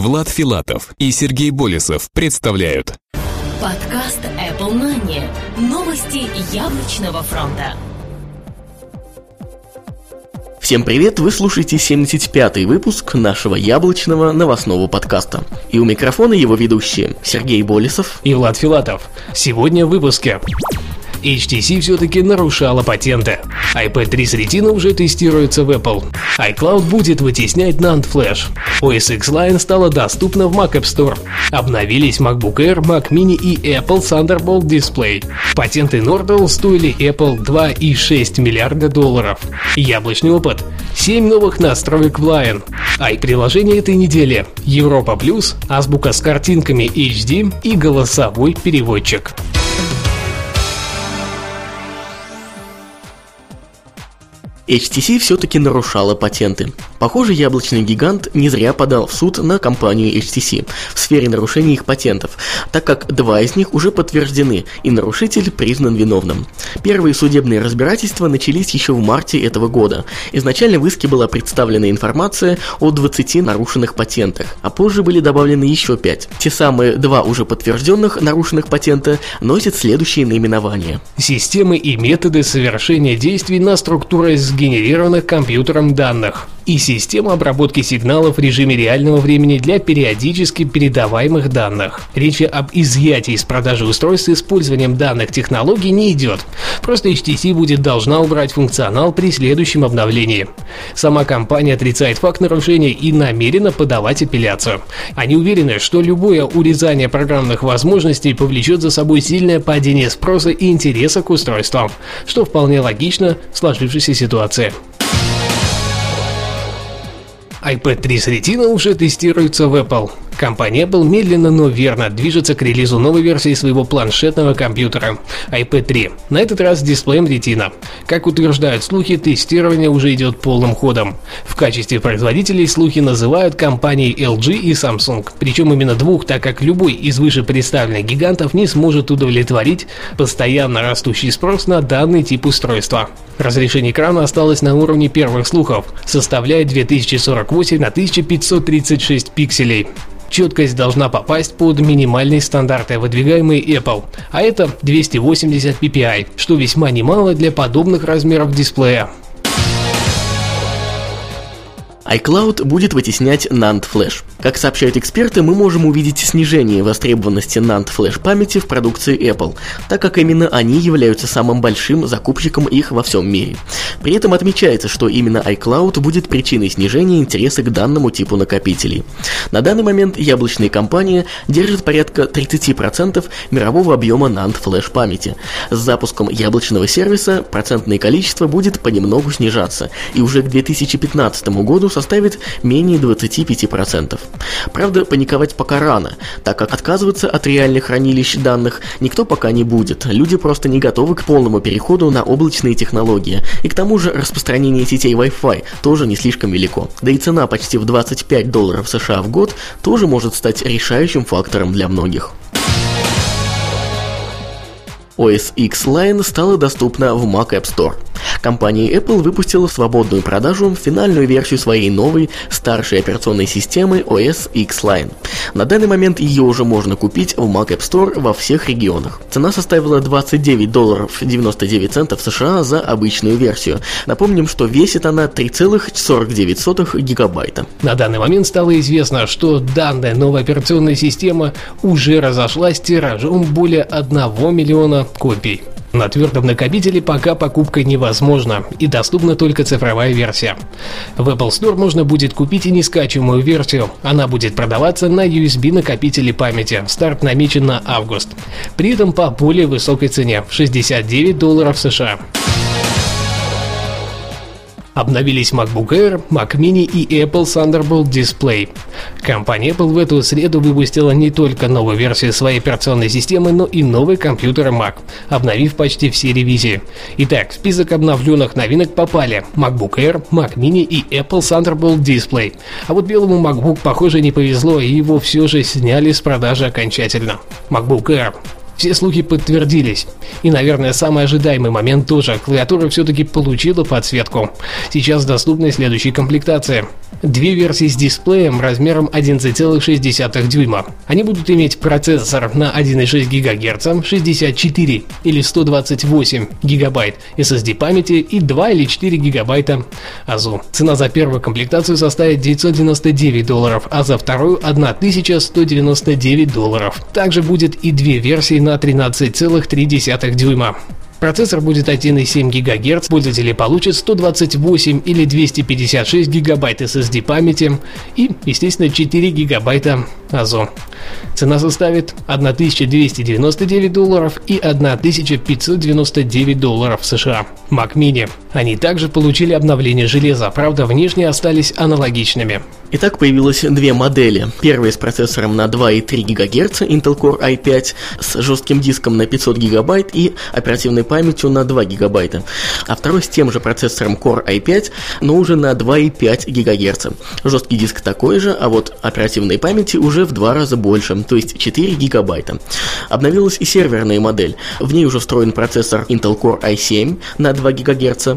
Влад Филатов и Сергей Болесов представляют Подкаст Apple Money. Новости яблочного фронта. Всем привет, вы слушаете 75-й выпуск нашего яблочного новостного подкаста. И у микрофона его ведущие Сергей Болесов и Влад Филатов. Сегодня в выпуске. HTC все-таки нарушала патенты. iPad 3 с Retina уже тестируется в Apple. iCloud будет вытеснять NAND Flash. OS X Line стала доступна в Mac App Store. Обновились MacBook Air, Mac Mini и Apple Thunderbolt Display. Патенты Nortel стоили Apple 2,6 миллиарда долларов. Яблочный опыт. 7 новых настроек в Lion. Ай-приложение этой недели. Европа Плюс, азбука с картинками HD и голосовой переводчик. HTC все-таки нарушала патенты. Похоже, яблочный гигант не зря подал в суд на компанию HTC в сфере нарушения их патентов, так как два из них уже подтверждены, и нарушитель признан виновным. Первые судебные разбирательства начались еще в марте этого года. Изначально в иске была представлена информация о 20 нарушенных патентах, а позже были добавлены еще 5. Те самые два уже подтвержденных нарушенных патента носят следующие наименования. Системы и методы совершения действий на структуры с сгенерированных компьютером данных и система обработки сигналов в режиме реального времени для периодически передаваемых данных. Речи об изъятии из продажи устройств с использованием данных технологий не идет. Просто HTC будет должна убрать функционал при следующем обновлении. Сама компания отрицает факт нарушения и намерена подавать апелляцию. Они уверены, что любое урезание программных возможностей повлечет за собой сильное падение спроса и интереса к устройствам, что вполне логично в сложившейся ситуации iPad 3 с Retina уже тестируется в Apple. Компания Apple медленно, но верно движется к релизу новой версии своего планшетного компьютера iPad 3. На этот раз с дисплеем Retina. Как утверждают слухи, тестирование уже идет полным ходом. В качестве производителей слухи называют компании LG и Samsung. Причем именно двух, так как любой из выше представленных гигантов не сможет удовлетворить постоянно растущий спрос на данный тип устройства. Разрешение экрана осталось на уровне первых слухов, составляет 2048 на 1536 пикселей. Четкость должна попасть под минимальные стандарты, выдвигаемые Apple, а это 280 ppi, что весьма немало для подобных размеров дисплея iCloud будет вытеснять NAND Flash. Как сообщают эксперты, мы можем увидеть снижение востребованности NAND Flash памяти в продукции Apple, так как именно они являются самым большим закупщиком их во всем мире. При этом отмечается, что именно iCloud будет причиной снижения интереса к данному типу накопителей. На данный момент яблочные компании держат порядка 30% мирового объема NAND Flash памяти. С запуском яблочного сервиса процентное количество будет понемногу снижаться, и уже к 2015 году составит менее 25%. Правда, паниковать пока рано, так как отказываться от реальных хранилищ данных никто пока не будет. Люди просто не готовы к полному переходу на облачные технологии. И к тому же распространение сетей Wi-Fi тоже не слишком велико. Да и цена почти в 25 долларов США в год тоже может стать решающим фактором для многих. OS X Line стала доступна в Mac App Store. Компания Apple выпустила в свободную продажу финальную версию своей новой, старшей операционной системы OS X Line. На данный момент ее уже можно купить в Mac App Store во всех регионах. Цена составила 29 долларов 99 центов США за обычную версию. Напомним, что весит она 3,49 гигабайта. На данный момент стало известно, что данная новая операционная система уже разошлась тиражом более 1 миллиона копий. На твердом накопителе пока покупка невозможна и доступна только цифровая версия. В Apple Store можно будет купить и нескачиваемую версию. Она будет продаваться на USB накопителе памяти. Старт намечен на август. При этом по более высокой цене – 69 долларов США. Обновились MacBook Air, Mac Mini и Apple Thunderbolt Display. Компания Apple в эту среду выпустила не только новую версию своей операционной системы, но и новый компьютер Mac, обновив почти все ревизии. Итак, в список обновленных новинок попали MacBook Air, Mac Mini и Apple Thunderbolt Display. А вот белому MacBook, похоже, не повезло, и его все же сняли с продажи окончательно. MacBook Air Все слухи подтвердились. И, наверное, самый ожидаемый момент тоже. Клавиатура все-таки получила подсветку. Сейчас доступны следующие комплектации. Две версии с дисплеем размером 11,6 дюйма. Они будут иметь процессор на 1,6 ГГц, 64 или 128 ГБ SSD памяти и 2 или 4 ГБ АЗУ. Цена за первую комплектацию составит 999 долларов, а за вторую 1199 долларов. Также будет и две версии на 13,3 дюйма. Процессор будет 1,7 ГГц, пользователи получат 128 или 256 ГБ SSD памяти и, естественно, 4 ГБ АЗО. Цена составит 1299 долларов и 1599 долларов США. Mac Mini. Они также получили обновление железа, правда внешне остались аналогичными. Итак, появилось две модели. Первая с процессором на 2,3 ГГц Intel Core i5 с жестким диском на 500 ГБ и оперативной памятью на 2 ГБ. А второй с тем же процессором Core i5, но уже на 2,5 ГГц. Жесткий диск такой же, а вот оперативной памяти уже в два раза больше, то есть 4 ГБ. Обновилась и серверная модель. В ней уже встроен процессор Intel Core i7 на 2 ГГц,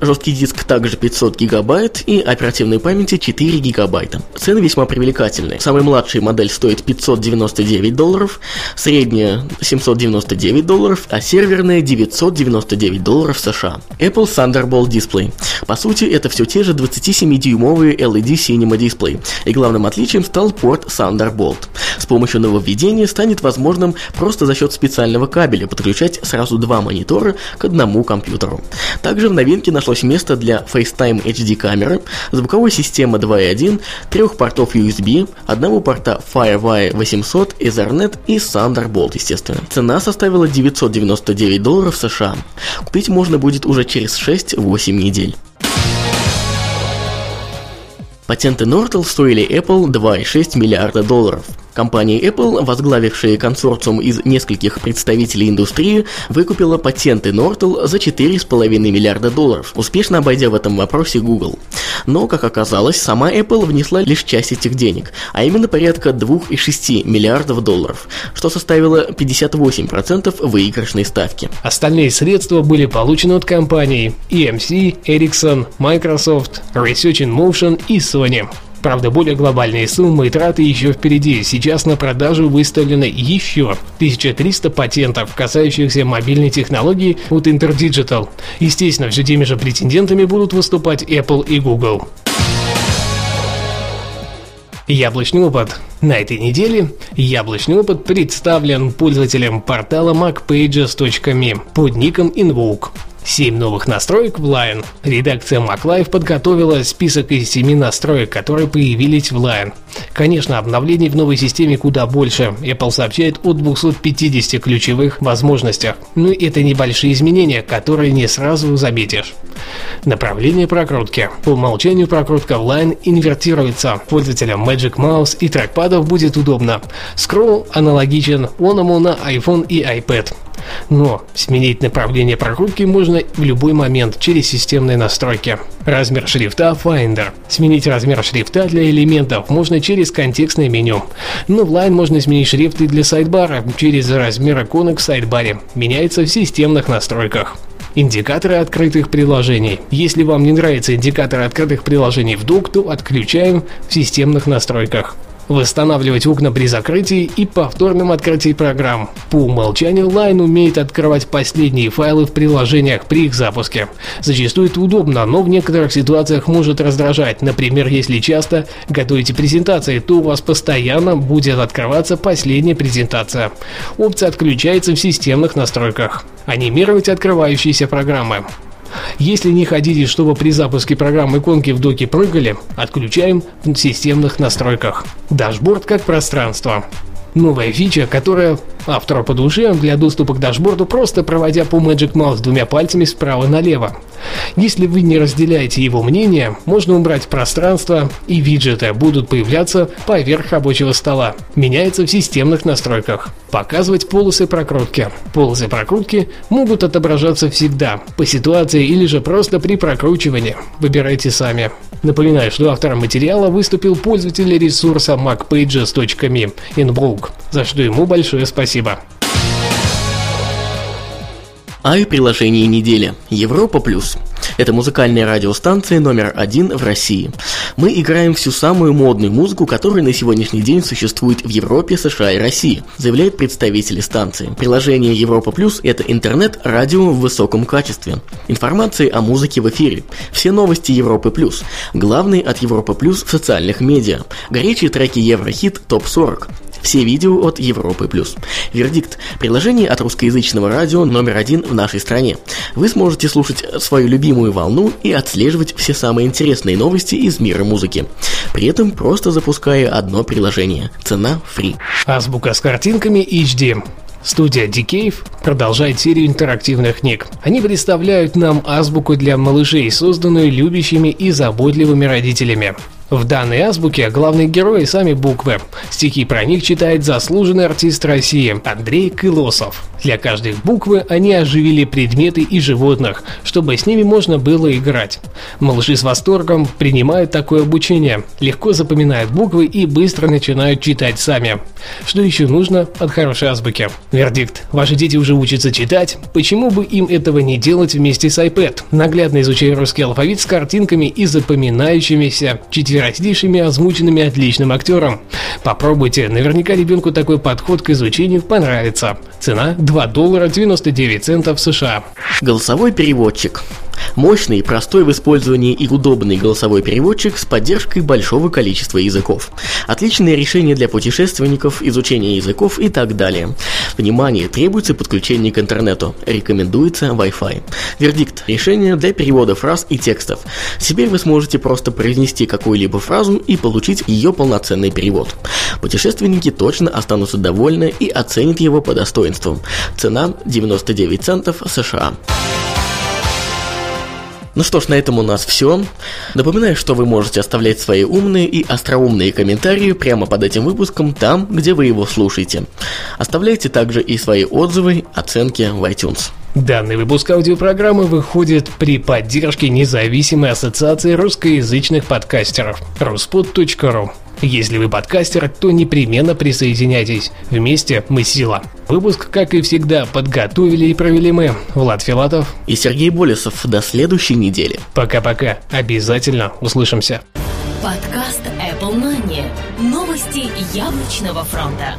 жесткий диск также 500 ГБ и оперативной памяти 4 ГБ гигабайта. Цены весьма привлекательные. Самая младшая модель стоит 599 долларов, средняя 799 долларов, а серверная 999 долларов США. Apple Thunderbolt Display. По сути, это все те же 27-дюймовые LED Cinema дисплей, и главным отличием стал порт Thunderbolt. С помощью нововведения станет возможным просто за счет специального кабеля подключать сразу два монитора к одному компьютеру. Также в новинке нашлось место для FaceTime HD камеры, звуковой системы 2.1 трех портов USB, одного порта FireWire 800, Ethernet и Thunderbolt, естественно. Цена составила 999 долларов США. Купить можно будет уже через 6-8 недель. Патенты Nortel стоили Apple 2,6 миллиарда долларов. Компания Apple, возглавившая консорциум из нескольких представителей индустрии, выкупила патенты Nortel за 4,5 миллиарда долларов, успешно обойдя в этом вопросе Google. Но, как оказалось, сама Apple внесла лишь часть этих денег, а именно порядка 2,6 миллиардов долларов, что составило 58% выигрышной ставки. Остальные средства были получены от компаний EMC, Ericsson, Microsoft, Research in Motion и Sony. Правда, более глобальные суммы и траты еще впереди. Сейчас на продажу выставлено еще 1300 патентов, касающихся мобильной технологии от Interdigital. Естественно, все теми же претендентами будут выступать Apple и Google. Яблочный опыт. На этой неделе яблочный опыт представлен пользователям портала macpages.me под ником Invoke. 7 новых настроек в Line. Редакция MacLife подготовила список из 7 настроек, которые появились в Line. Конечно, обновлений в новой системе куда больше. Apple сообщает о 250 ключевых возможностях. Но ну, это небольшие изменения, которые не сразу заметишь. Направление прокрутки. По умолчанию прокрутка в Line инвертируется. Пользователям Magic Mouse и трекпадов будет удобно. Скролл аналогичен оному на iPhone и iPad. Но сменить направление прокрутки можно в любой момент через системные настройки. Размер шрифта Finder. Сменить размер шрифта для элементов можно через контекстное меню. Но в Line можно сменить шрифты для сайдбара через размер иконок в сайдбаре. Меняется в системных настройках. Индикаторы открытых приложений. Если вам не нравится индикатор открытых приложений в Dock, то отключаем в системных настройках восстанавливать окна при закрытии и повторном открытии программ. По умолчанию Line умеет открывать последние файлы в приложениях при их запуске. Зачастую это удобно, но в некоторых ситуациях может раздражать. Например, если часто готовите презентации, то у вас постоянно будет открываться последняя презентация. Опция отключается в системных настройках. Анимировать открывающиеся программы. Если не хотите, чтобы при запуске программы иконки в доке прыгали, отключаем в системных настройках. Дашборд как пространство. Новая фича, которая автору по душе для доступа к дашборду, просто проводя по Magic Mouse двумя пальцами справа налево. Если вы не разделяете его мнение, можно убрать пространство и виджеты будут появляться поверх рабочего стола. Меняется в системных настройках. Показывать полосы прокрутки. Полосы прокрутки могут отображаться всегда, по ситуации или же просто при прокручивании. Выбирайте сами. Напоминаю, что автором материала выступил пользователь ресурса macpages.me Inbrook, за что ему большое спасибо. Ай приложение недели. Европа плюс. Это музыкальная радиостанция номер один в России. Мы играем всю самую модную музыку, которая на сегодняшний день существует в Европе, США и России, заявляют представители станции. Приложение Европа Плюс – это интернет-радио в высоком качестве. Информация о музыке в эфире. Все новости Европы Плюс. Главные от Европы Плюс в социальных медиа. Горячие треки Еврохит ТОП-40. Все видео от Европы+. плюс. Вердикт. Приложение от русскоязычного радио номер один в нашей стране. Вы сможете слушать свою любимую волну и отслеживать все самые интересные новости из мира музыки. При этом просто запуская одно приложение. Цена free. Азбука с картинками HD. Студия Decave продолжает серию интерактивных книг. Они представляют нам азбуку для малышей, созданную любящими и заботливыми родителями. В данной азбуке главные герои сами буквы. Стихи про них читает заслуженный артист России Андрей Кылосов. Для каждой буквы они оживили предметы и животных, чтобы с ними можно было играть. Малыши с восторгом принимают такое обучение, легко запоминают буквы и быстро начинают читать сами. Что еще нужно от хорошей азбуки? Вердикт. Ваши дети уже учатся читать, почему бы им этого не делать вместе с iPad? Наглядно изучая русский алфавит с картинками и запоминающимися четверо четверостишими, озвученными отличным актером. Попробуйте, наверняка ребенку такой подход к изучению понравится. Цена 2 доллара 99 центов США. Голосовой переводчик. Мощный, простой в использовании и удобный голосовой переводчик с поддержкой большого количества языков. Отличное решение для путешественников, изучения языков и так далее. Внимание, требуется подключение к интернету. Рекомендуется Wi-Fi. Вердикт. Решение для перевода фраз и текстов. Теперь вы сможете просто произнести какую-либо фразу и получить ее полноценный перевод. Путешественники точно останутся довольны и оценят его по достоинству. Цена 99 центов США. Ну что ж, на этом у нас все. Напоминаю, что вы можете оставлять свои умные и остроумные комментарии прямо под этим выпуском, там, где вы его слушаете. Оставляйте также и свои отзывы, оценки в iTunes. Данный выпуск аудиопрограммы выходит при поддержке независимой ассоциации русскоязычных подкастеров ruspod.ru. Если вы подкастер, то непременно присоединяйтесь. Вместе мы сила. Выпуск, как и всегда, подготовили и провели мы, Влад Филатов и Сергей Болесов. До следующей недели. Пока-пока. Обязательно услышимся. Подкаст Apple Money. Новости яблочного фронта.